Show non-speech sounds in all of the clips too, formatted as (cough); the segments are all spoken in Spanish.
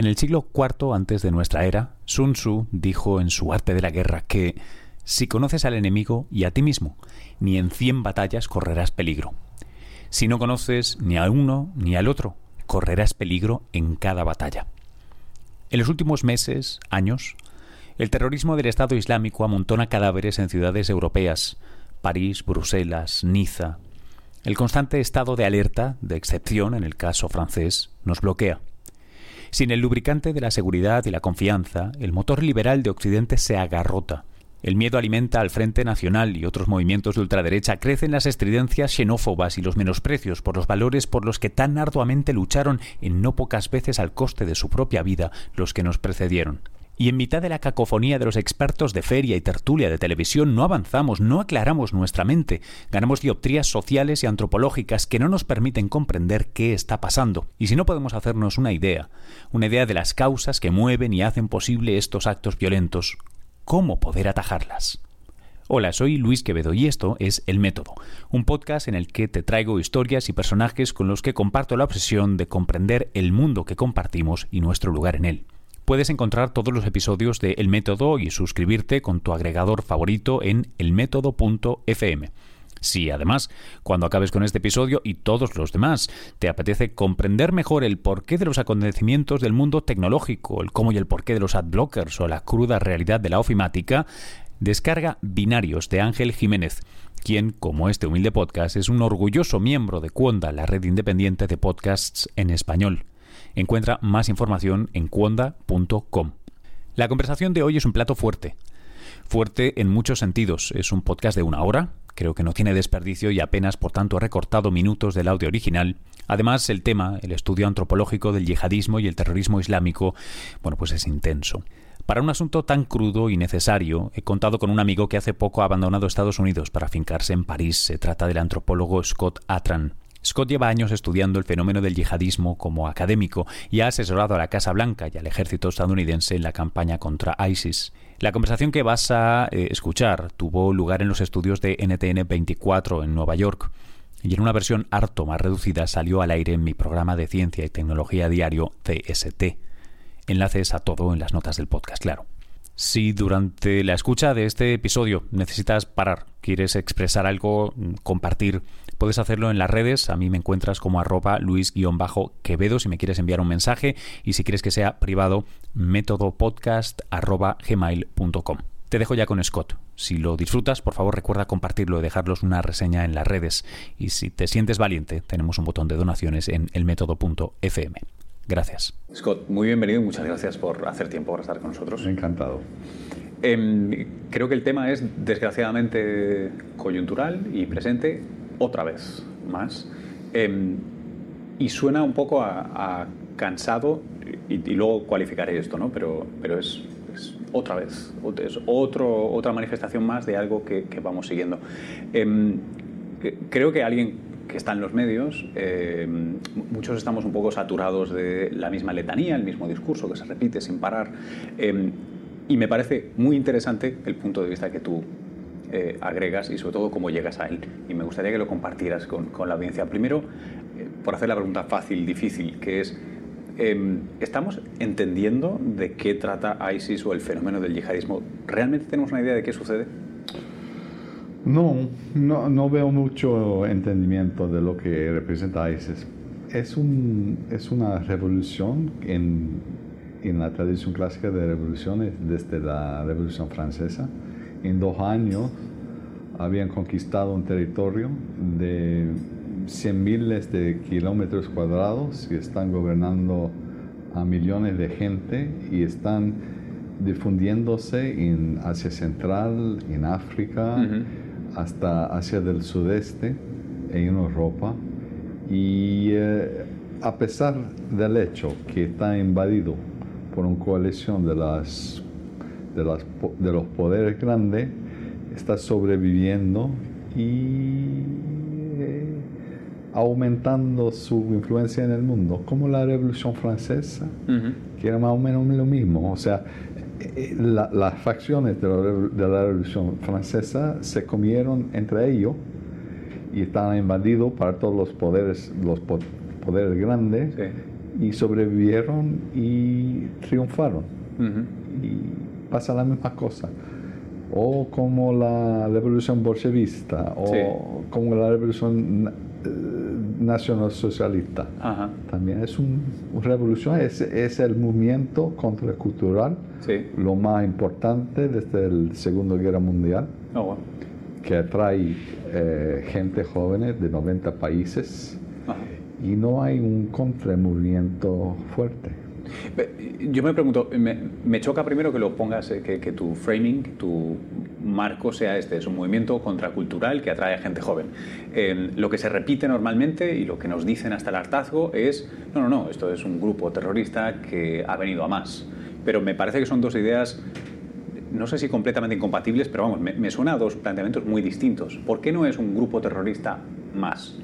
En el siglo IV antes de nuestra era, Sun Tzu dijo en su Arte de la Guerra que si conoces al enemigo y a ti mismo, ni en cien batallas correrás peligro. Si no conoces ni a uno ni al otro, correrás peligro en cada batalla. En los últimos meses, años, el terrorismo del Estado Islámico amontona cadáveres en ciudades europeas, París, Bruselas, Niza. El constante estado de alerta, de excepción en el caso francés, nos bloquea. Sin el lubricante de la seguridad y la confianza, el motor liberal de Occidente se agarrota. El miedo alimenta al Frente Nacional y otros movimientos de ultraderecha. Crecen las estridencias xenófobas y los menosprecios por los valores por los que tan arduamente lucharon en no pocas veces al coste de su propia vida los que nos precedieron. Y en mitad de la cacofonía de los expertos de feria y tertulia de televisión no avanzamos, no aclaramos nuestra mente, ganamos dioptrías sociales y antropológicas que no nos permiten comprender qué está pasando. Y si no podemos hacernos una idea, una idea de las causas que mueven y hacen posible estos actos violentos, ¿cómo poder atajarlas? Hola, soy Luis Quevedo y esto es El Método, un podcast en el que te traigo historias y personajes con los que comparto la obsesión de comprender el mundo que compartimos y nuestro lugar en él puedes encontrar todos los episodios de El Método y suscribirte con tu agregador favorito en elmétodo.fm. Si además, cuando acabes con este episodio y todos los demás, te apetece comprender mejor el porqué de los acontecimientos del mundo tecnológico, el cómo y el porqué de los adblockers o la cruda realidad de la ofimática, descarga Binarios de Ángel Jiménez, quien, como este humilde podcast, es un orgulloso miembro de Cuonda, la red independiente de podcasts en español. Encuentra más información en cuonda.com. La conversación de hoy es un plato fuerte. Fuerte en muchos sentidos. Es un podcast de una hora, creo que no tiene desperdicio y apenas por tanto he recortado minutos del audio original. Además, el tema, el estudio antropológico del yihadismo y el terrorismo islámico, bueno, pues es intenso. Para un asunto tan crudo y necesario, he contado con un amigo que hace poco ha abandonado Estados Unidos para fincarse en París. Se trata del antropólogo Scott Atran. Scott lleva años estudiando el fenómeno del yihadismo como académico y ha asesorado a la Casa Blanca y al ejército estadounidense en la campaña contra ISIS. La conversación que vas a eh, escuchar tuvo lugar en los estudios de NTN 24 en Nueva York y en una versión harto más reducida salió al aire en mi programa de ciencia y tecnología diario CST. Enlaces a todo en las notas del podcast, claro. Si durante la escucha de este episodio necesitas parar, quieres expresar algo, compartir, puedes hacerlo en las redes. A mí me encuentras como arroba luis-quevedo si me quieres enviar un mensaje y si quieres que sea privado, métodopodcast arroba gmail.com. Te dejo ya con Scott. Si lo disfrutas, por favor recuerda compartirlo y dejarlos una reseña en las redes. Y si te sientes valiente, tenemos un botón de donaciones en elmétodo.fm. Gracias. Scott, muy bienvenido y muchas gracias por hacer tiempo para estar con nosotros. Encantado. Em, creo que el tema es desgraciadamente coyuntural y presente otra vez más. Em, y suena un poco a, cansado, y, luego cualificaré esto, ¿no? pero, pero es, otra vez, es otro, otra manifestación más de algo que, vamos siguiendo. Em, creo que alguien que está en los medios, eh, muchos estamos un poco saturados de la misma letanía, el mismo discurso que se repite sin parar. Eh, y me parece muy interesante el punto de vista que tú eh, agregas y sobre todo cómo llegas a él. Y me gustaría que lo compartieras con, con la audiencia. Primero, por hacer la pregunta fácil, difícil, que es, ¿estamos entendiendo de qué trata ISIS o el fenómeno del yihadismo? ¿Realmente tenemos una idea de qué sucede? No, no, no, veo mucho entendimiento de lo que representa ISIS. Es, un, es una revolución en, en, la tradición clásica de revoluciones desde la Revolución Francesa. En dos años habían conquistado un territorio de cien miles de kilómetros cuadrados y están gobernando a millones de gente y están difundiéndose en Asia Central, en África hasta Asia del Sudeste, en Europa, y eh, a pesar del hecho que está invadido por una coalición de, las, de, las, de los poderes grandes, está sobreviviendo y eh, aumentando su influencia en el mundo, como la Revolución Francesa, que era más o menos lo mismo. O sea, las facciones de la, Revolución Francesa se comieron entre ellos y estaban invadidos para todos los poderes, los poderes grandes y sobrevivieron y triunfaron. Y pasa la misma cosa. O como la revolución bolchevista, o como la revolución eh, nacional socialista. También es una revolución, es, es, el movimiento contracultural, lo más importante desde la Segunda Guerra Mundial, oh, que atrae eh, gente joven de 90 países y no hay un contramovimiento fuerte. Yo me pregunto, me, choca primero que lo pongas, eh, que, tu framing, tu marco sea este, es un movimiento contracultural que atrae a gente joven. lo que se repite normalmente y lo que nos dicen hasta el hartazgo es, no, no, no, esto es un grupo terrorista que ha venido a más. Pero me parece que son dos ideas no sé si completamente incompatibles, pero vamos, me, me, suena a dos planteamientos muy distintos. ¿Por qué no es un grupo terrorista más?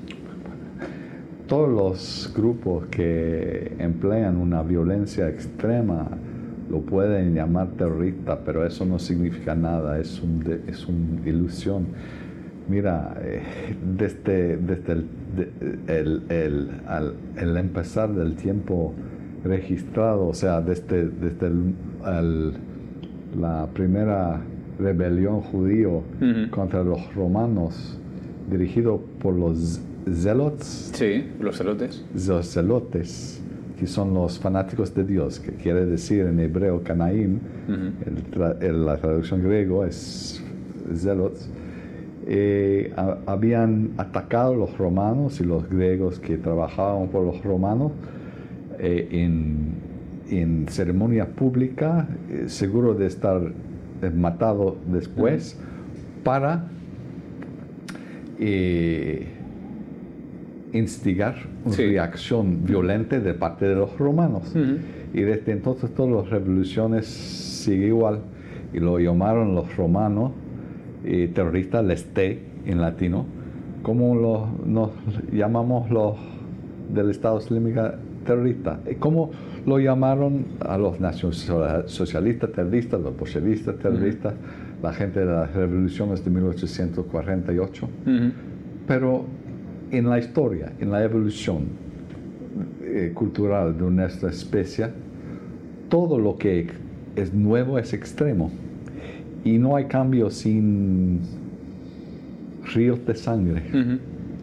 Todos los grupos que emplean una violencia extrema lo pueden llamar terrorista, pero eso no significa nada, es, un, es una ilusión. Mira, eh, desde, desde el, el, empezar del tiempo registrado, o sea, desde, desde la primera rebelión judío contra los romanos, dirigido por los zelots. Sí, los celotes. Los celotes, que son los fanáticos de Dios, que quiere decir en hebreo canaim, la traducción griego es zelots. Eh, habían atacado los romanos y los griegos que trabajaban por los romanos eh, en, en, ceremonia pública, eh, seguro de estar matado después, para instigar una reacción violenta de parte de los romanos. Y desde entonces todas las revoluciones siguen igual. Y lo llamaron los romanos eh, terroristas leste en latino, como los, nos llamamos los del Estado Islámico terroristas. ¿Cómo lo llamaron a los nacionalsocialistas terroristas, los bolchevistas terroristas, la gente de las revoluciones de 1848? Pero en la historia, en la evolución eh, cultural de nuestra especie, todo lo que es nuevo es extremo. Y no hay cambio sin ríos de sangre,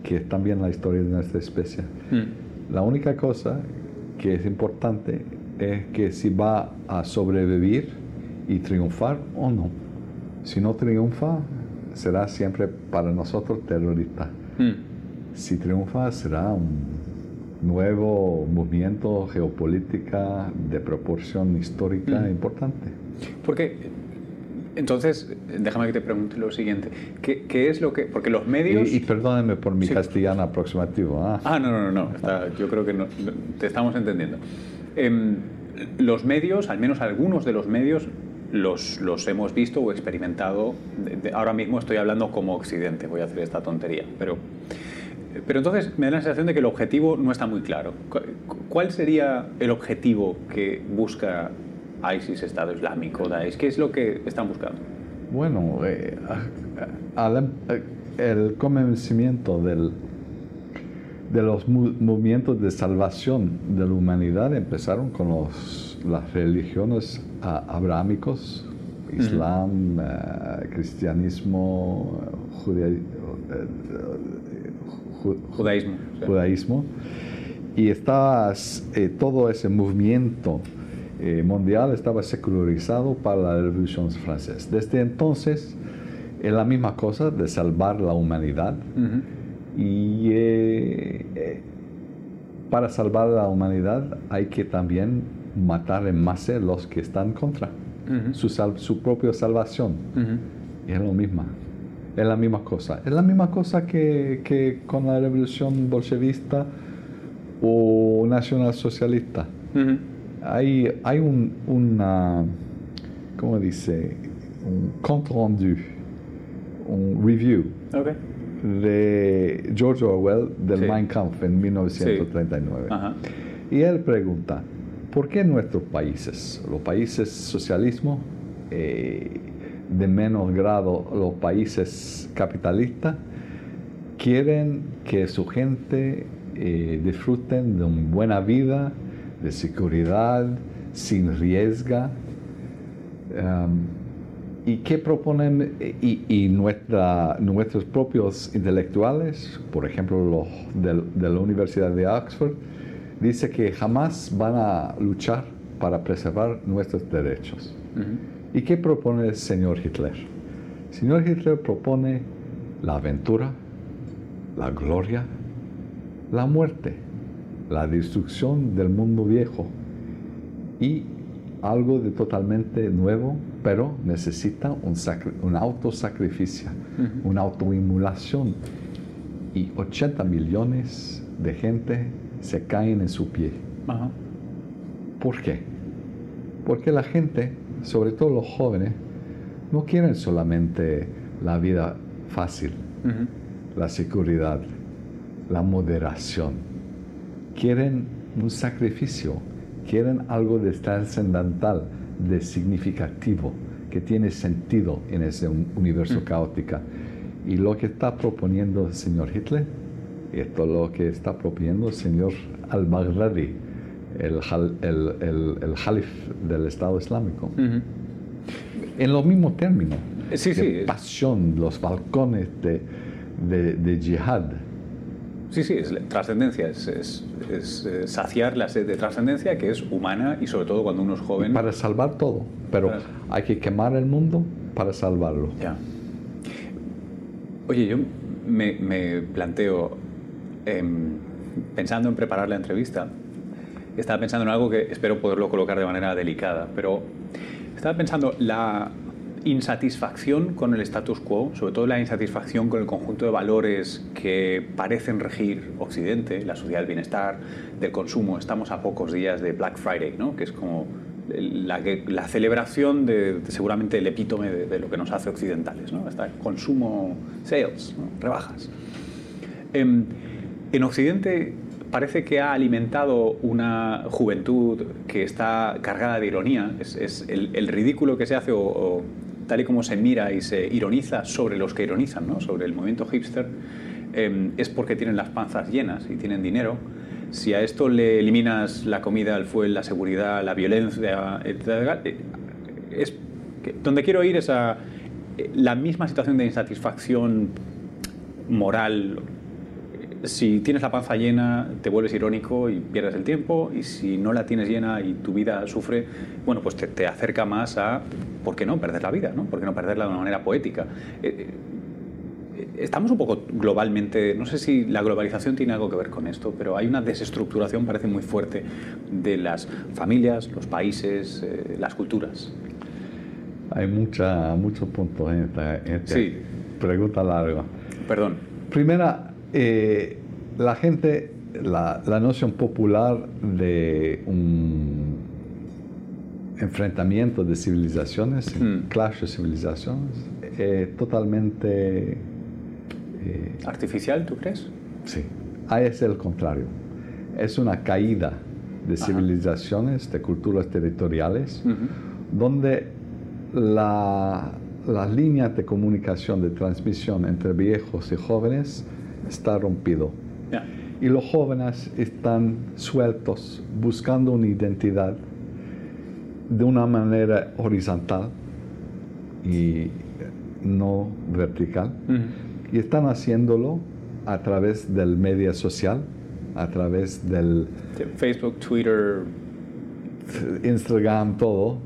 que es también la historia de nuestra especie. La única cosa que es importante es que si va a sobrevivir y triunfar o no. Si no triunfa, será siempre para nosotros terrorista si triunfa será un nuevo movimiento geopolítica de proporción histórica mm. importante. Porque, entonces, déjame que te pregunte lo siguiente, ¿qué, es lo que...? Porque los medios... Y, perdóneme por mi castellano aproximativo. ¿ah? ah, no, no, no, no. yo creo que no, te estamos entendiendo. Em, los medios, al menos algunos de los medios, los, los hemos visto o experimentado. ahora mismo estoy hablando como Occidente, voy a hacer esta tontería, pero pero entonces me da la sensación de que el objetivo no está muy claro. ¿Cuál sería el objetivo que busca ISIS, Estado Islámico, Daesh? ¿Qué es lo que están buscando? Bueno, eh, eh, el convencimiento del, de los movimientos de salvación de la humanidad empezaron con los, las religiones abrahámicos, Islam, eh, cristianismo, judaísmo judaísmo. judaísmo. Y estaba, eh, todo ese movimiento eh, mundial estaba secularizado para la Revolución Francesa. Desde entonces es la misma cosa de salvar la humanidad. Y eh, para salvar la humanidad hay que también matar en masa los que están contra su, su propia salvación. Es lo mismo es la misma cosa. Es la misma cosa que, con la revolución bolchevista o nacionalsocialista. hay, hay un, una, ¿cómo dice? Un compte rendu, un review de George Orwell del Mein Kampf en 1939. Y él pregunta, ¿por qué nuestros países, los países socialismo, eh, de menos grado los países capitalistas quieren que su gente eh, disfruten de una buena vida de seguridad, sin riesgo. ¿Y qué proponen y, nuestros propios intelectuales, por ejemplo los de, la Universidad de Oxford, dice que jamás van a luchar para preservar nuestros derechos? ¿Y qué propone el señor Hitler? El señor Hitler propone la aventura, la gloria, la muerte, la destrucción del mundo viejo y algo de totalmente nuevo, pero necesita un, un autosacrificio, una autoinmulación. Y 80 millones de gente se caen en su pie. ¿Por qué? Porque la gente, sobre todo los jóvenes, no quieren solamente la vida fácil, la seguridad, la moderación. Quieren un sacrificio, quieren algo de trascendental, de significativo, que tiene sentido en ese universo mm. caótico. Y lo que está proponiendo el señor Hitler, esto es lo que está proponiendo el señor al-Baghdadi, el, el, el, del Estado Islámico. En los mismos términos, sí, de pasión, los balcones de, de, de jihad Sí, sí, es trascendencia, es, es, eh, saciar la sed de trascendencia que es humana y sobre todo cuando uno es joven. para salvar todo, pero hay que quemar el mundo para salvarlo. Ya. Oye, yo me, planteo, em, pensando en preparar la entrevista, estaba pensando en algo que espero poderlo colocar de manera delicada, pero estaba pensando la insatisfacción con el status quo, sobre todo la insatisfacción con el conjunto de valores que parecen regir Occidente, la sociedad del bienestar, del consumo. Estamos a pocos días de Black Friday, ¿no? que es como la, celebración de, seguramente el epítome de, lo que nos hace occidentales, ¿no? Hasta consumo, sales, rebajas. En, en Occidente parece que ha alimentado una juventud que está cargada de ironía. Es, el, ridículo que se hace o, tal y como se mira y se ironiza sobre los que ironizan, ¿no? sobre el movimiento hipster, em, es porque tienen las panzas llenas y tienen dinero. Si a esto le eliminas la comida, el fuel, la seguridad, la violencia, etc., eh, es donde quiero ir es a eh, la misma situación de insatisfacción moral. Si tienes la panza llena, te vuelves irónico y pierdes el tiempo, y si no la tienes llena y tu vida sufre, bueno, pues te, te acerca más a ¿por qué no perder la vida? ¿no? ¿Por qué no perderla de una manera poética? Eh, eh, estamos un poco globalmente, no sé si la globalización tiene algo que ver con esto, pero hay una desestructuración, parece muy fuerte, de las familias, los países, eh, las culturas. Hay mucha, muchos puntos en esta, pregunta larga. Perdón. Primera, la gente, la, la noción popular de un enfrentamiento de civilizaciones, hmm. clash de civilizaciones, eh, totalmente... Eh, ¿Artificial, tú crees? Sí, ahí es el contrario. Es una caída de civilizaciones, de culturas territoriales, donde la, las líneas de comunicación, de transmisión entre viejos y jóvenes está rompido. Y los jóvenes están sueltos, buscando una identidad de una manera horizontal y no vertical. Y están haciéndolo a través del medio social, a través del... Facebook, Twitter. Instagram, todo.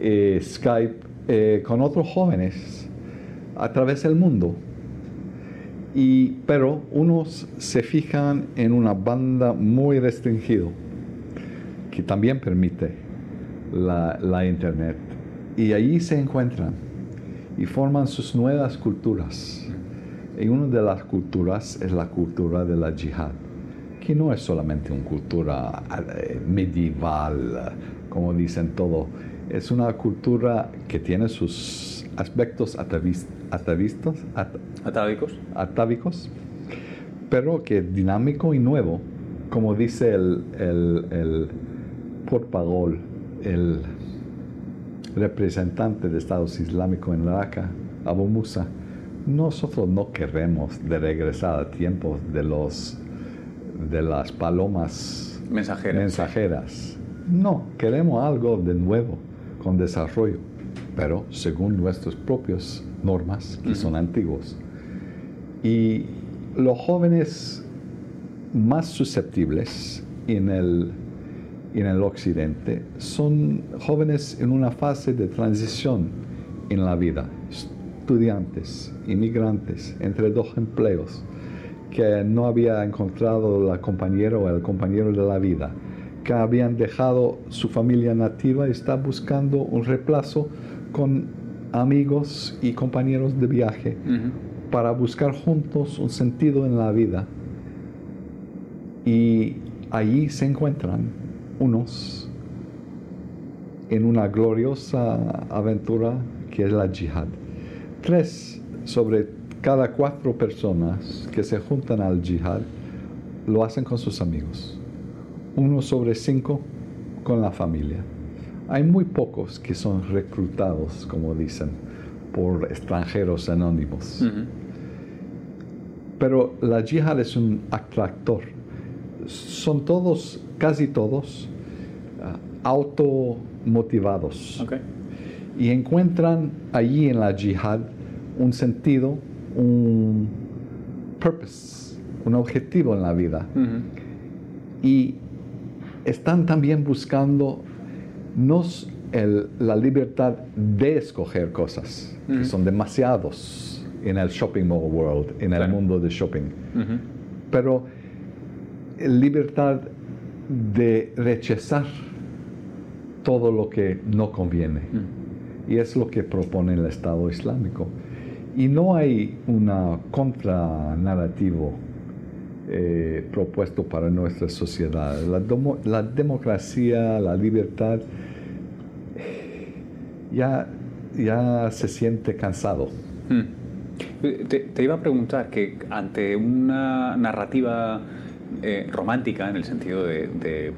Eh, Skype, eh, con otros jóvenes a través del mundo. Y, pero unos se fijan en una banda muy restringida que también permite la, Internet. Y allí se encuentran y forman sus nuevas culturas. Y una de las culturas es la cultura de la yihad, que no es solamente una cultura eh, medieval, como dicen todo, es una cultura que tiene sus aspectos atavistas, atávicos. atávicos, pero que es dinámico y nuevo, como dice el, el, el el representante de Estados Islámicos en Raqqa, Abu Musa, nosotros no queremos de regresar a tiempos de, los, de las palomas mensajeras. mensajeras. No, queremos algo de nuevo, con desarrollo, pero según nuestras propias normas, que son antiguos. Y los jóvenes más susceptibles en el, en el occidente son jóvenes en una fase de transición en la vida, estudiantes, inmigrantes, entre dos empleos, que no había encontrado la compañera o el compañero de la vida, que habían dejado su familia nativa y está buscando un reemplazo con amigos y compañeros de viaje para buscar juntos un sentido en la vida. Y allí se encuentran unos en una gloriosa aventura que es la yihad. Tres sobre cada cuatro personas que se juntan al yihad lo hacen con sus amigos. Uno sobre cinco con la familia. Hay muy pocos que son reclutados, como dicen, por extranjeros anónimos. Pero la yihad es un atractor. Son todos, casi todos, uh, automotivados. Ok. Y encuentran allí en la yihad un sentido, un purpose, un objetivo en la vida. Y están también buscando no s- el- la libertad de escoger cosas, que son demasiados en el shopping mall world, en el Claro. mundo de shopping, Ujú. pero libertad de rechazar todo lo que no conviene. Y es lo que propone el Estado Islámico. Y no hay una contranarrativo eh, propuesto para nuestra sociedad. La, la democracia, la libertad, ya, ya se siente cansado. Mm. Te, iba a preguntar que ante una narrativa eh, romántica, en el sentido de,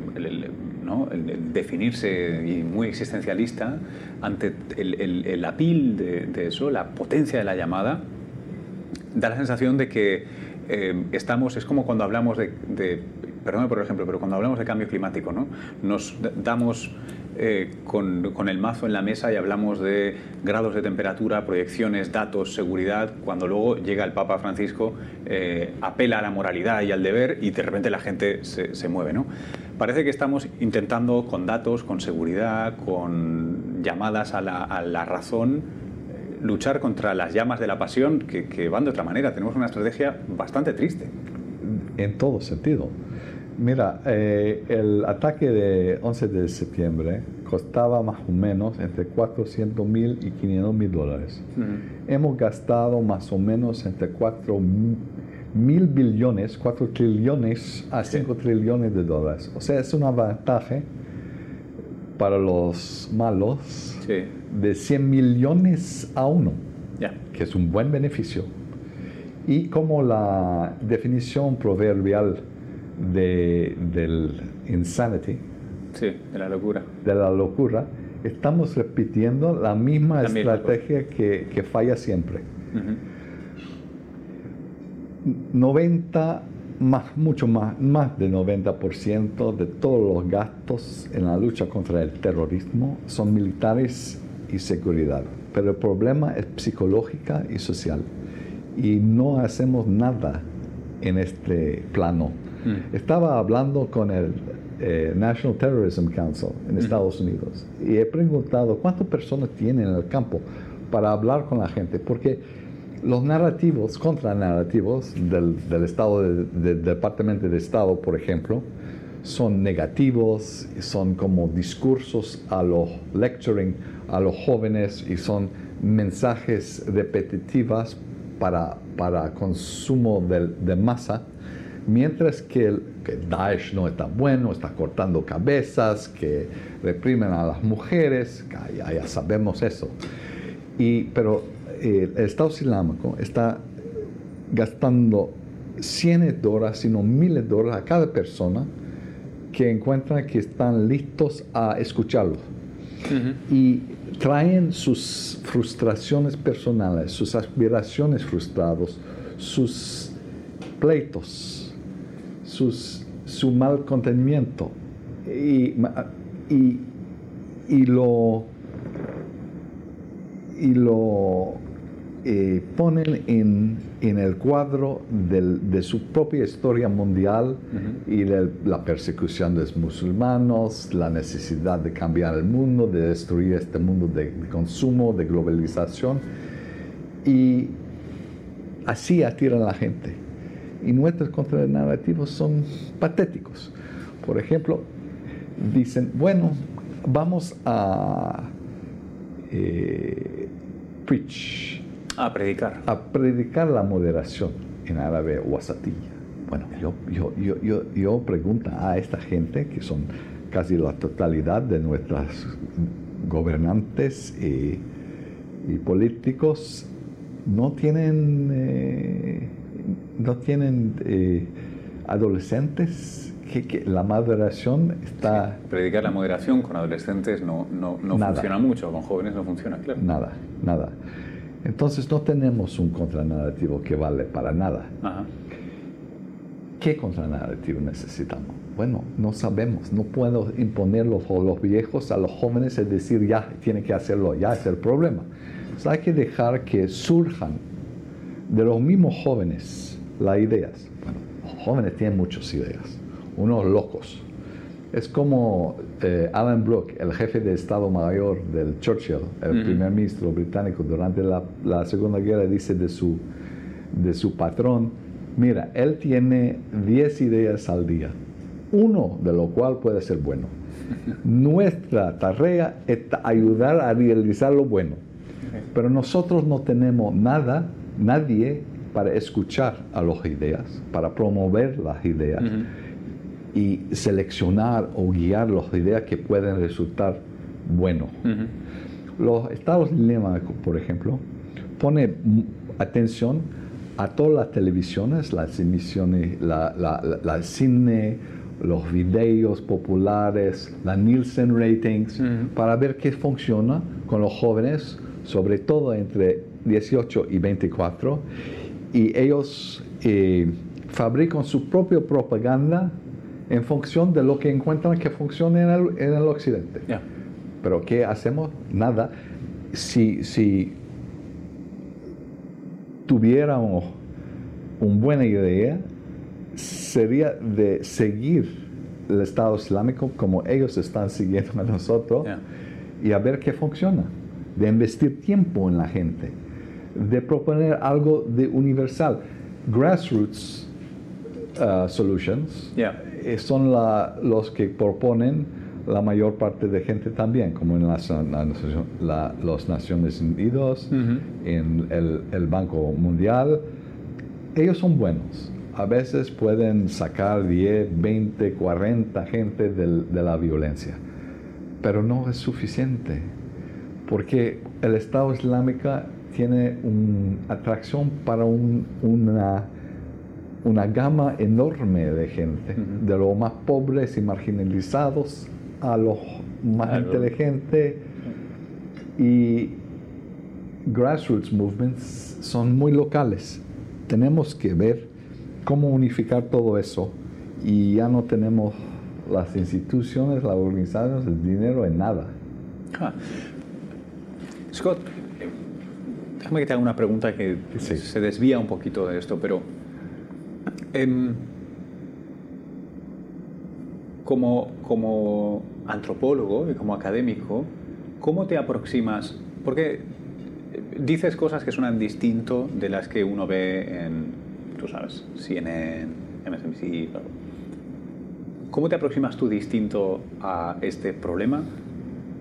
¿no? definirse y muy existencialista, ante el, el, apil de eso, la potencia de la llamada, da la sensación de que eh, estamos, es como cuando hablamos de, por ejemplo, pero cuando hablamos de cambio climático, ¿no? Nos damos eh, con, con el mazo en la mesa y hablamos de grados de temperatura, proyecciones, datos, seguridad, cuando luego llega el Papa Francisco, eh, apela a la moralidad y al deber y de repente la gente se, se mueve, ¿no? Parece que estamos intentando con datos, con seguridad, con llamadas a la, a la razón, luchar contra las llamas de la pasión que, que van de otra manera. Tenemos una estrategia bastante triste. en todo sentido. Mira, eh, el ataque de 11 de septiembre costaba más o menos entre 400 mil y 500 mil dólares. Hemos gastado más o menos entre 4 mil billones, 4 trillones a 5 trillones de dólares. O sea, es un avantaje para los malos Sí, de 100 millones a uno que es un buen beneficio. Y como la definición proverbial de, del insanity, Sí, de la locura. de la locura, estamos repitiendo la misma La misma estrategia que, que falla siempre. Ujú. 90, más, mucho más, más del 90% de todos los gastos en la lucha contra el terrorismo son militares y seguridad. Pero el problema es psicológica y social. Y no hacemos nada en este plano. Mm. Estaba hablando con el eh, National Terrorism Council en Estados Unidos y he preguntado cuántas personas tienen en el campo para hablar con la gente, porque los narrativos, contranarrativos del, del Estado, de- del Departamento de Estado, por ejemplo, son negativos, son como discursos a los lecturing a los jóvenes y son mensajes repetitivas para, para consumo de, masa, mientras que, el, que Daesh no está bueno, está cortando cabezas, que reprimen a las mujeres, ya, ya sabemos eso. Y, pero eh, el Estado Islámico está gastando cientos de dólares, sino miles de dólares a cada persona que encuentran que están listos a escucharlo. Y traen sus frustraciones personales, sus aspiraciones frustrados, sus pleitos, sus, su mal contenimiento. Y, y, y lo, y lo eh, ponen en, en, el cuadro del, de su propia historia mundial y de la persecución de los musulmanes, la necesidad de cambiar el mundo, de destruir este mundo de, de consumo, de globalización. Y así atiran a la gente. Y nuestros contranarrativos son patéticos. Por ejemplo, dicen, bueno, vamos a eh, preach. A predicar. A predicar la moderación en árabe wasatilla. Bueno, yo, yo, yo, yo, yo pregunto a esta gente, que son casi la totalidad de nuestros gobernantes y, y políticos, no tienen, eh, no tienen eh, adolescentes que, que, la moderación está... Sí, predicar la moderación con adolescentes no, no, no funciona mucho, con jóvenes no funciona, claro. Nada, nada. Entonces no tenemos un contranarrativo que vale para nada. Ajá. ¿Qué contranarrativo necesitamos? Bueno, no sabemos, no puedo imponerlo a los viejos, a los jóvenes, es decir, ya tiene que hacerlo, ya es el problema. Entonces hay que dejar que surjan de los mismos jóvenes las ideas. Bueno, los jóvenes tienen muchas ideas, unos locos. Es como eh, Alan Brooke, el jefe de Estado Mayor del Churchill, el uh -huh. primer ministro británico durante la, la, Segunda Guerra, dice de su, de su patrón, mira, él tiene 10 ideas al día, uno de lo cual puede ser bueno. Nuestra tarea es ayudar a realizar lo bueno. Pero nosotros no tenemos nada, nadie para escuchar a las ideas, para promover las ideas uh -huh. Y seleccionar o guiar las ideas que pueden resultar buenos. Uh -huh. Los estados dilema, por ejemplo, pone atención a todas las televisiones, las emisiones, la, la, la, la cine, los videos populares, la Nielsen ratings, uh -huh. para ver qué funciona con los jóvenes sobre todo entre 18 y 24, y ellos eh, fabrican su propia propaganda en función de lo que encuentran que funciona en el, en el occidente. Yeah. Pero ¿qué hacemos? Nada. Si, si tuviéramos una buena idea, sería de seguir el Estado Islámico como ellos están siguiendo a nosotros Yeah. y a ver qué funciona de investir tiempo en la gente, de proponer algo de universal. Grassroots uh, solutions Yeah. Eh, son la- los que proponen la mayor parte de gente también, como en las la, los Naciones Unidas, Ujú. en el, el Banco Mundial. Ellos son buenos. A veces pueden sacar 10, 20, 40 gente del- de la violencia, pero no es suficiente porque el Estado Islámico tiene una atracción para un- una, una gama enorme de gente, Ujú. de los más pobres y marginalizados a los más Claro. inteligentes. Y grassroots movements son muy locales. Tenemos que ver cómo unificar todo eso y ya no tenemos las instituciones, las organizaciones, el dinero en nada. Ah. Scott, déjame que te haga una pregunta que Sí. se desvía un poquito de esto, pero em, como, como antropólogo y como académico, ¿cómo te aproximas? Porque eh, dices cosas que suenan distinto de las que uno ve en, tú sabes, CNN, MSNBC. bla. ¿Cómo te aproximas tú distinto a este problema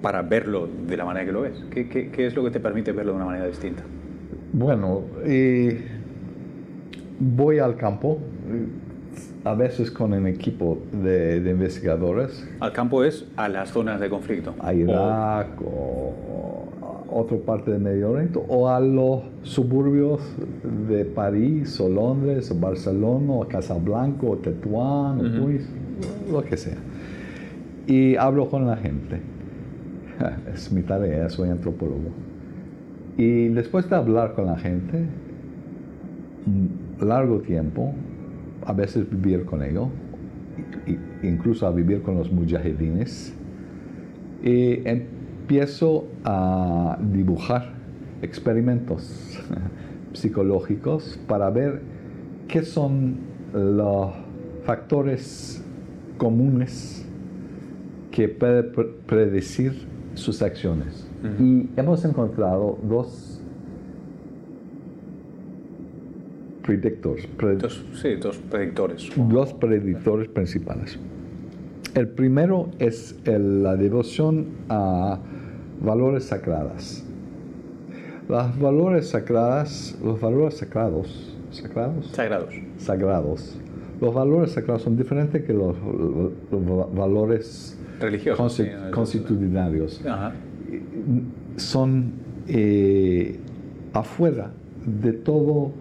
para verlo de la manera que lo ves? ¿Qué, es lo que te permite verlo de una manera distinta? Bueno, eh, voy al campo, a veces con un equipo de, de investigadores, Al campo es a las zonas de conflicto. a Irak o, a otra parte del Medio Oriente, o a los suburbios de París o Londres o Barcelona o Casablanca o Tetuán o Ujú. Tunis, lo que sea. Y hablo con la gente. (laughs) Es mi tarea, soy antropólogo. Y después de hablar con la gente, largo tiempo, a veces vivir con ellos, incluso a vivir con los mujahidines. Y empiezo a dibujar experimentos (laughs) psicológicos para ver qué son los factores comunes que pueden predecir sus acciones. Y hemos encontrado dos predictors. sí, dos predictores. Dos predictores principales. El primero es la devoción a valores sagrados. Los valores sagrados, los valores sagrados, sagrados, sagrados, sagrados. Los valores sagrados son diferentes que los, valores religiosos, constitucionarios. Son eh, afuera de todo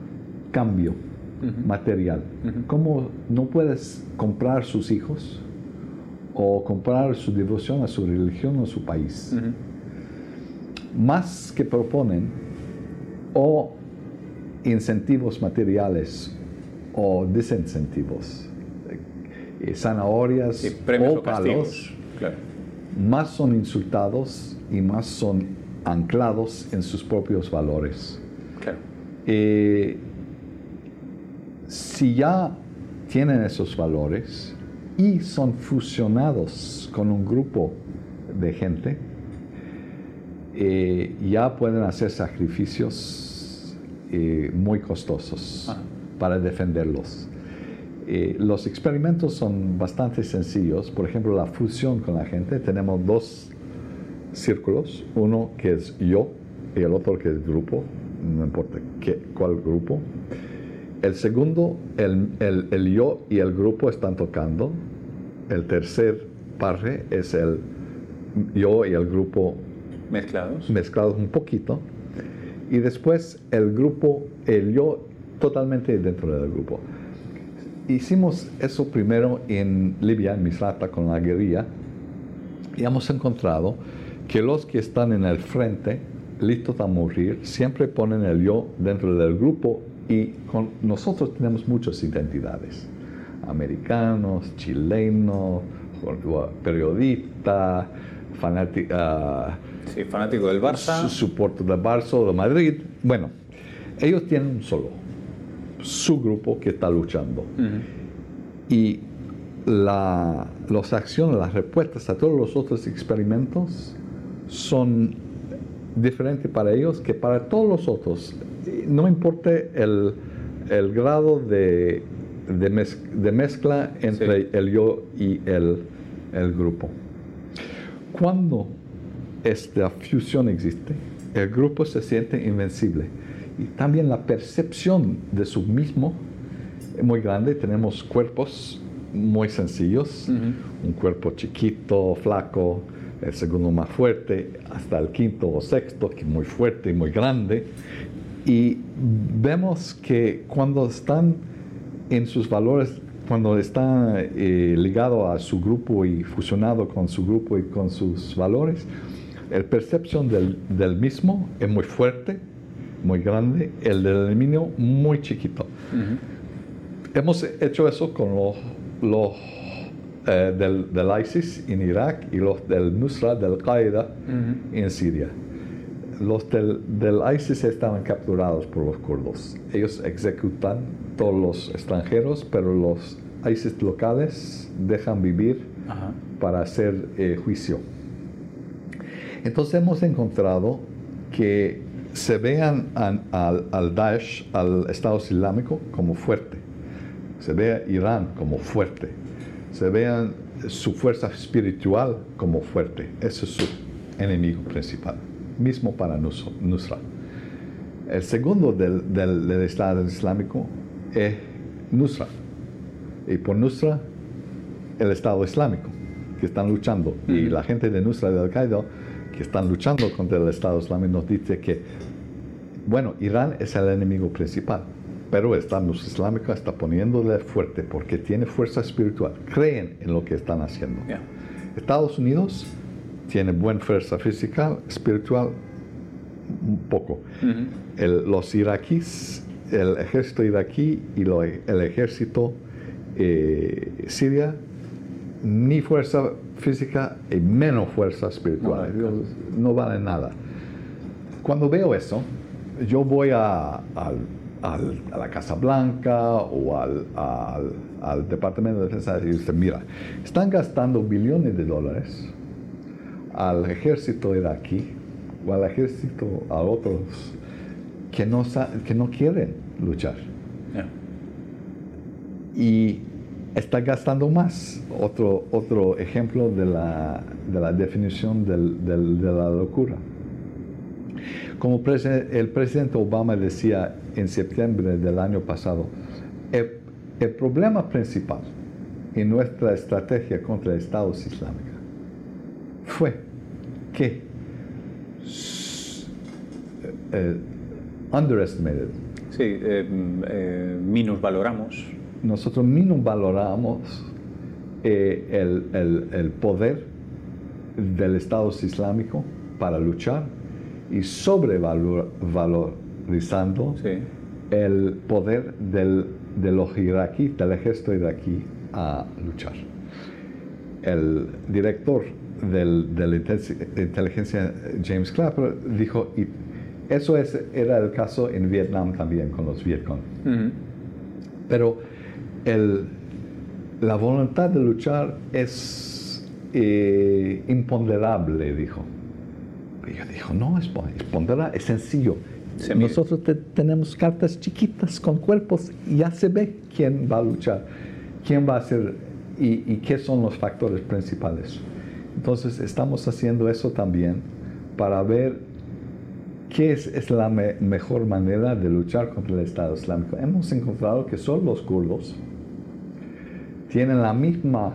cambio material. ¿Cómo no puedes comprar sus hijos o comprar su devoción a su religión o su país? Más que proponen o incentivos materiales o desincentivos, eh, zanahorias o, palos, más son insultados y más son anclados en sus propios valores. Eh, si ya tienen esos valores y son fusionados con un grupo de gente, eh, ya pueden hacer sacrificios eh, muy costosos ah. para defenderlos. Eh, los experimentos son bastante sencillos. Por ejemplo, la fusión con la gente. Tenemos dos círculos, uno que es yo y el otro que es grupo, no importa qué, cuál grupo. El segundo, el, yo y el grupo están tocando. El tercer parre es el yo y el grupo mezclados. Mezclados un poquito. Y después el grupo, el yo totalmente dentro del grupo. Hicimos eso primero en Libia, en Misrata, con la guerrilla. Y hemos encontrado que los que están en el frente, listos a morir, siempre ponen el yo dentro del grupo y con nosotros tenemos muchas identidades, americanos, chilenos, periodista, fanático, sí, fanático del Barça, soporte del Barça o de Madrid. Bueno, ellos tienen un solo, su grupo que está luchando. Y la, las acciones, las respuestas a todos los otros experimentos son diferentes para ellos que para todos los otros no importa el, el grado de, de, mezcla entre el yo y el, el grupo. Cuando esta fusión existe, el grupo se siente invencible y también la percepción de su mismo es muy grande. Tenemos cuerpos muy sencillos, un cuerpo chiquito, flaco, el segundo más fuerte, hasta el quinto o sexto, que es muy fuerte y muy grande. Y vemos que cuando están en sus valores, cuando está eh, ligado a su grupo y fusionado con su grupo y con sus valores, la percepción del, mismo es muy fuerte, muy grande, el del aluminio muy chiquito. Hemos hecho eso con los, los eh, del, ISIS en Irak y los del Nusra, del Qaeda en Siria los del, ISIS estaban capturados por los kurdos. Ellos ejecutan todos los extranjeros, pero los ISIS locales dejan vivir para hacer eh, juicio. Entonces hemos encontrado que se vean al, al, Daesh, al Estado Islámico, como fuerte. Se ve a Irán como fuerte. Se vean su fuerza espiritual como fuerte. Ese es su enemigo principal mismo para Nusra. El segundo del, del, Estado Islámico es Nusra. Y por Nusra, el Estado Islámico, que están luchando. Y la gente de Nusra de Al-Qaeda, que están luchando contra el Estado Islámico, nos dice que, bueno, Irán es el enemigo principal, pero el Estado Islámico está poniéndole fuerte porque tiene fuerza espiritual. Creen en lo que están haciendo. Estados Unidos tiene buena fuerza física, espiritual, un poco. los iraquíes, el ejército iraquí y el ejército eh, Siria ni fuerza física y menos fuerza espiritual. No, vale nada. Cuando veo eso, yo voy a, la Casa Blanca o al, al, Departamento de Defensa y dice, mira, están gastando billones de dólares al ejército iraquí o al ejército, a otros que no, que no quieren luchar. Y está gastando más. Otro, otro ejemplo de la, de la definición del, de la locura. Como el presidente Obama decía en septiembre del año pasado, el, el problema principal en nuestra estrategia contra el Estado Islámico fue que eh, underestimated. Sí, eh, eh, minusvaloramos. Nosotros minusvaloramos el, el, el, poder del Estado Islámico para luchar y sobrevalorizando el poder del, de los iraquíes, del ejército iraquí a luchar. El director del, de la inteligencia James Clapper dijo, y eso es, era el caso en Vietnam también con los Vietcong. Pero el, la voluntad de luchar es eh, imponderable, dijo. Y yo dijo, no es ponderable, es sencillo. Nosotros tenemos cartas chiquitas con cuerpos y ya se ve quién va a luchar, quién va a ser y, y qué son los factores principales. Entonces estamos haciendo eso también para ver qué es, la mejor manera de luchar contra el Estado Islámico. Hemos encontrado que solo los kurdos tienen la misma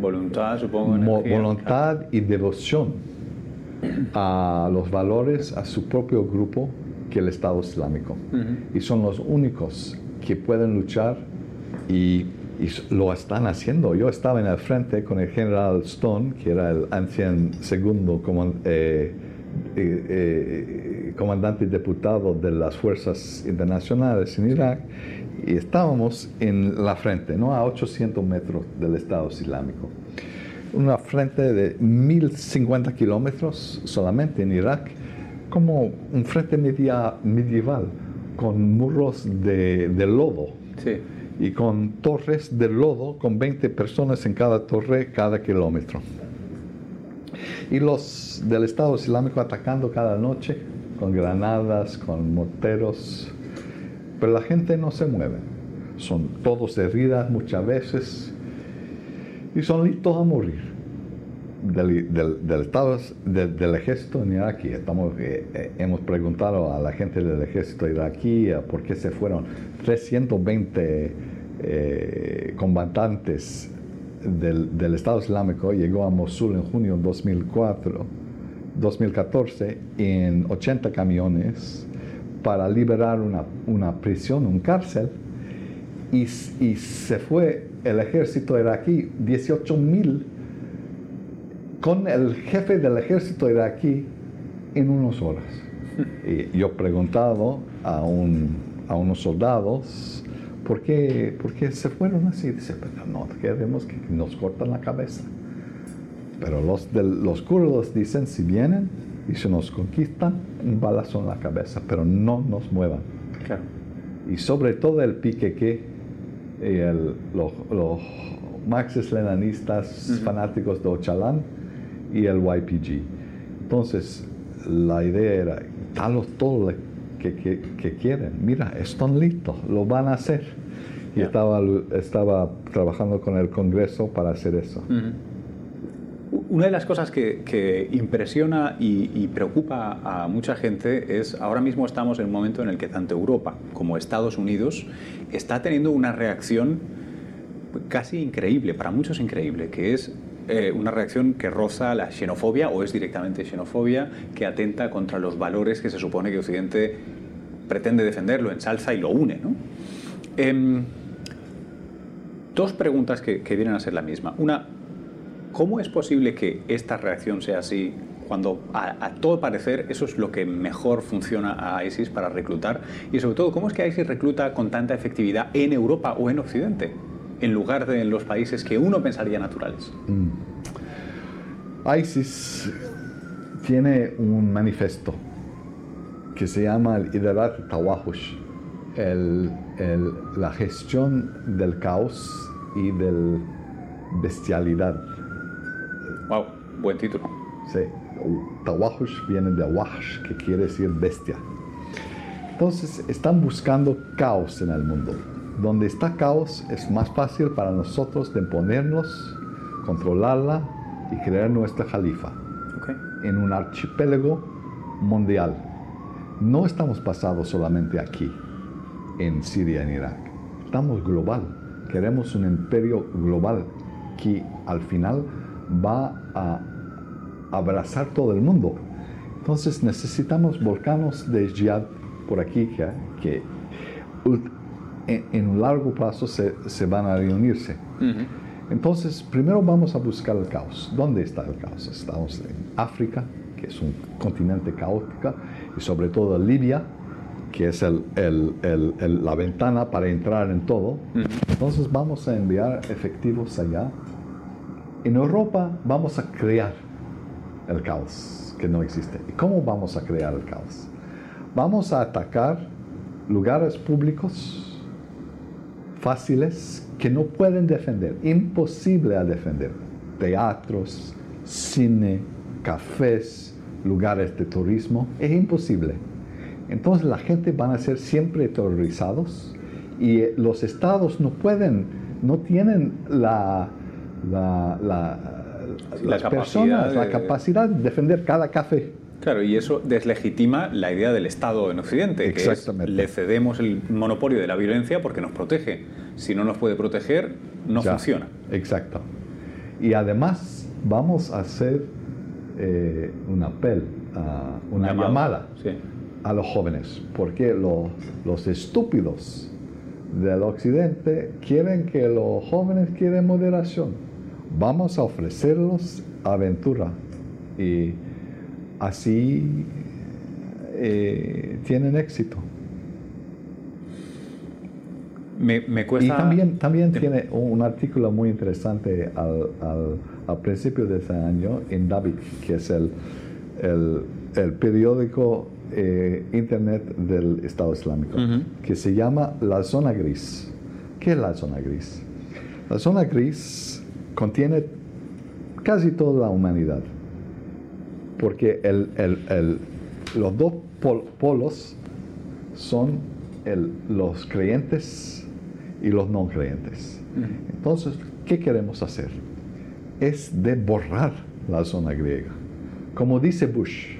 voluntad, supongo, voluntad y devoción a los valores, a su propio grupo que el Estado Islámico. Y son los únicos que pueden luchar y y lo están haciendo. Yo estaba en el frente con el general Stone, que era el anciano segundo eh, eh, eh, comandante diputado de las fuerzas internacionales en Irak, y estábamos en la frente, ¿no? a 800 metros del Estado Islámico. Una frente de 1050 kilómetros solamente en Irak, como un frente medieval, con muros de, de lodo. Sí y con torres de lodo con 20 personas en cada torre cada kilómetro. Y los del Estado Islámico atacando cada noche con granadas, con morteros. Pero la gente no se mueve. Son todos heridas muchas veces y son listos a morir. Del, del, estado del, ejército en Irak. Estamos, eh, eh, hemos preguntado a la gente del ejército iraquí por qué se fueron 320 eh, combatantes del, Estado Islámico llegó a Mosul en junio de 2004, 2014 en 80 camiones para liberar una, una prisión, un cárcel, y, y, se fue el ejército iraquí, 18 mil, con el jefe del ejército iraquí en unas horas. (laughs) Y yo he preguntado a, un, a unos soldados ¿Por qué, se fueron así? Dice, pero no queremos que nos cortan la cabeza. Pero los, de, los kurdos dicen, si vienen y se nos conquistan, un balazo en la cabeza, pero no nos muevan. Y sobre todo el piqueque y el, los, los marxistas fanáticos de Ochalán y el YPG. Entonces, la idea era, dalos todo que, quieren. Mira, están listos, lo van a hacer. Y estaba, estaba trabajando con el Congreso para hacer eso. Una de las cosas que, impresiona y, preocupa a mucha gente es, ahora mismo estamos en un momento en el que tanto Europa como Estados Unidos está teniendo una reacción casi increíble, para muchos increíble, que es eh, una reacción que roza la xenofobia o es directamente xenofobia, que atenta contra los valores que se supone que Occidente pretende defenderlo, ensalza y lo une. Em, dos preguntas que, vienen a ser la misma. Una, ¿cómo es posible que esta reacción sea así cuando a, todo parecer eso es lo que mejor funciona a ISIS para reclutar? Y sobre todo, ¿cómo es que ISIS recluta con tanta efectividad en Europa o en Occidente? En lugar de en los países que uno pensaría naturales. ISIS tiene un manifiesto que se llama el Idarat Tawahush, el, el, la gestión del caos y de bestialidad. Wow, buen título. Sí, Tawahush viene de Wash, que quiere decir bestia. Entonces están buscando caos en el mundo. Donde está caos es más fácil para nosotros de imponernos, controlarla y crear nuestra califa Okay. en un archipiélago mundial. No estamos basados solamente aquí, en Siria, en Irak. Estamos global. Queremos un imperio global que al final va a abrazar todo el mundo. Entonces necesitamos volcanos de jihad por aquí que, en, en un largo plazo se, se van a reunirse. Ujú. Entonces, primero vamos a buscar el caos. ¿Dónde está el caos? Estamos en África, que es un continente caótico, y sobre todo Libia, que es el- el- el- la ventana para entrar en todo. Entonces vamos a enviar efectivos allá. En Europa vamos a crear el caos que no existe. ¿Y cómo vamos a crear el caos? Vamos a atacar lugares públicos fáciles que no pueden defender, imposible a defender. Teatros, cine, cafés, lugares de turismo, es imposible. Entonces la gente van a ser siempre terrorizados y eh, los estados no pueden, no tienen la, la, la- La las personas, la capacidad de defender cada café. Claro, y eso deslegitima la idea del Estado en Occidente, que es le cedemos el monopolio de la violencia porque nos protege. Si no nos puede proteger, no Ya, funciona. Exacto. Y además vamos a hacer eh, un apel, a- una llamada Sí. a los jóvenes, porque lo- los estúpidos del occidente quieren que los jóvenes quieren moderación. Vamos a ofrecerlos aventura y así eh, tienen éxito. Me, me cuesta... Y también, también tiene un artículo muy interesante al, al- al principio de este año en David, que es el, el, el periódico eh, internet del Estado Islámico, que se llama La Zona Gris. ¿Qué es la zona gris? La zona gris contiene casi toda la humanidad, porque el- el- el- los dos pol- polos son los creyentes y los no creyentes. Entonces, ¿qué queremos hacer? Es de borrar la zona griega. Como dice Bush,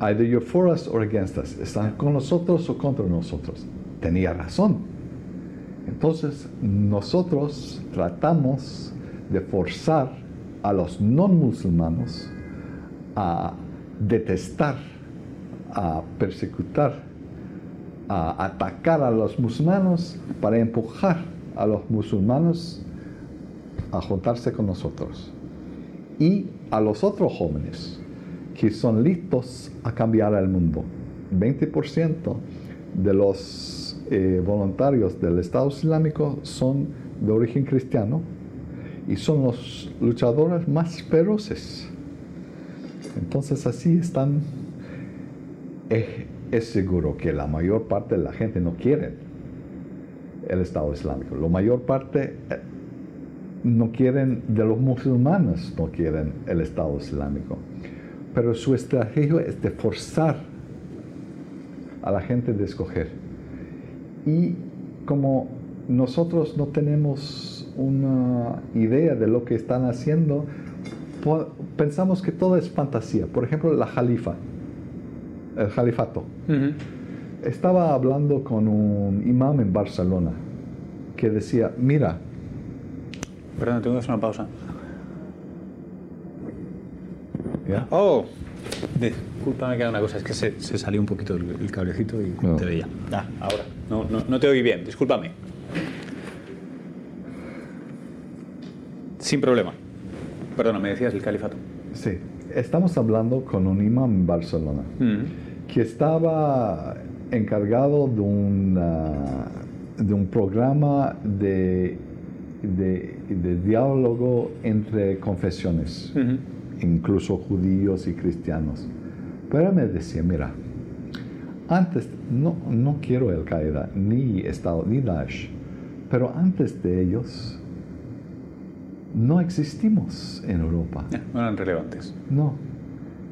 either you're for us or against us. Están con nosotros o contra nosotros. Tenía razón. Entonces, nosotros tratamos de forzar a los no musulmanos a detestar, a persecutar, a atacar a los musulmanes para empujar a los musulmanes a juntarse con nosotros. Y a los otros jóvenes que son listos a cambiar el mundo. 20% de los eh, voluntarios del Estado Islámico son de origen cristiano y son los luchadores más feroces. Entonces así están. Es, seguro que la mayor parte de la gente no quiere el Estado Islámico. La mayor parte eh, no quieren, de los musulmanes no quieren el Estado Islámico. Pero su estrategia es de forzar a la gente de escoger. Y como nosotros no tenemos una idea de lo que están haciendo, pensamos que todo es fantasía. Por ejemplo, la jalifa, el califato. Ujú. Estaba hablando con un imam en Barcelona que decía, mira, Perdón, tengo que hacer una pausa. ¿ya? Oh, discúlpame que haga una cosa, es que se, se salió un poquito el, el cablecito y No. te veía. Ah, ahora. No, no, no te oí bien, discúlpame. Sin problema. Perdona, me decías el califato. sí, estamos hablando con un imam en Barcelona Ujú. que estaba encargado de un, ah, de un programa de de, diálogo entre confesiones, incluso judíos y cristianos. Pero me decía, mira, antes, no, no quiero el Qaeda, ni Estado, ni Daesh, pero antes de ellos no existimos en Europa. No eran relevantes. No,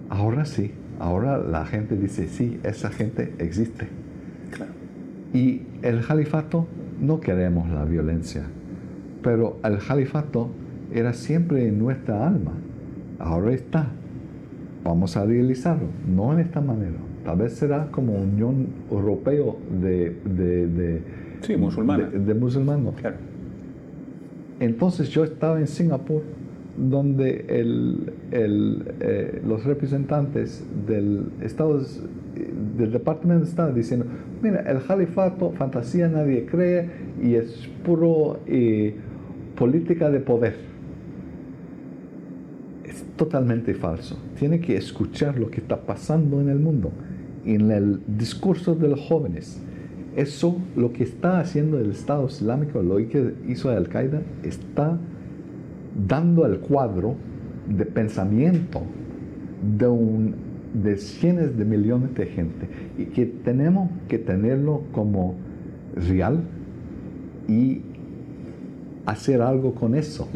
ahora sí, ahora la gente dice, sí, esa gente existe. Y el califato, no queremos la violencia, pero el califato era siempre en nuestra alma. Ahora está. Vamos a realizarlo, no en esta manera. Tal vez será como Unión Europeo de, de, sí, musulmana. de, musulmanos. Claro. Entonces yo estaba en Singapur, donde eh, los representantes del Estado del Departamento de Estado diciendo, mira, el califato, fantasía, nadie cree y es puro eh, política de poder. Es totalmente falso. Tiene que escuchar lo que está pasando en el mundo, en el discurso de los jóvenes. Eso, lo que está haciendo el Estado Islámico, lo que hizo Al-Qaeda, está dando el cuadro de pensamiento de un de cientos de millones de gente y que tenemos que tenerlo como real y hacer algo con eso.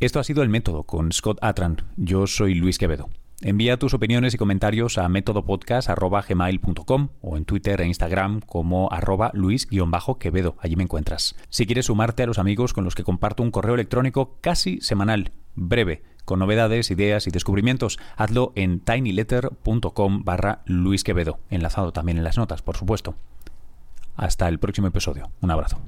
Esto ha sido el método con Scott Atran. Yo soy Luis Quevedo. Envía tus opiniones y comentarios a métodopodcast.gmail.com o en Twitter e Instagram como arroba luis-quevedo. Allí me encuentras. Si quieres sumarte a los amigos con los que comparto un correo electrónico casi semanal, breve, con novedades, ideas y descubrimientos, hazlo en tinyletter.com barra Luis Quevedo, enlazado también en las notas, por supuesto. Hasta el próximo episodio. Un abrazo.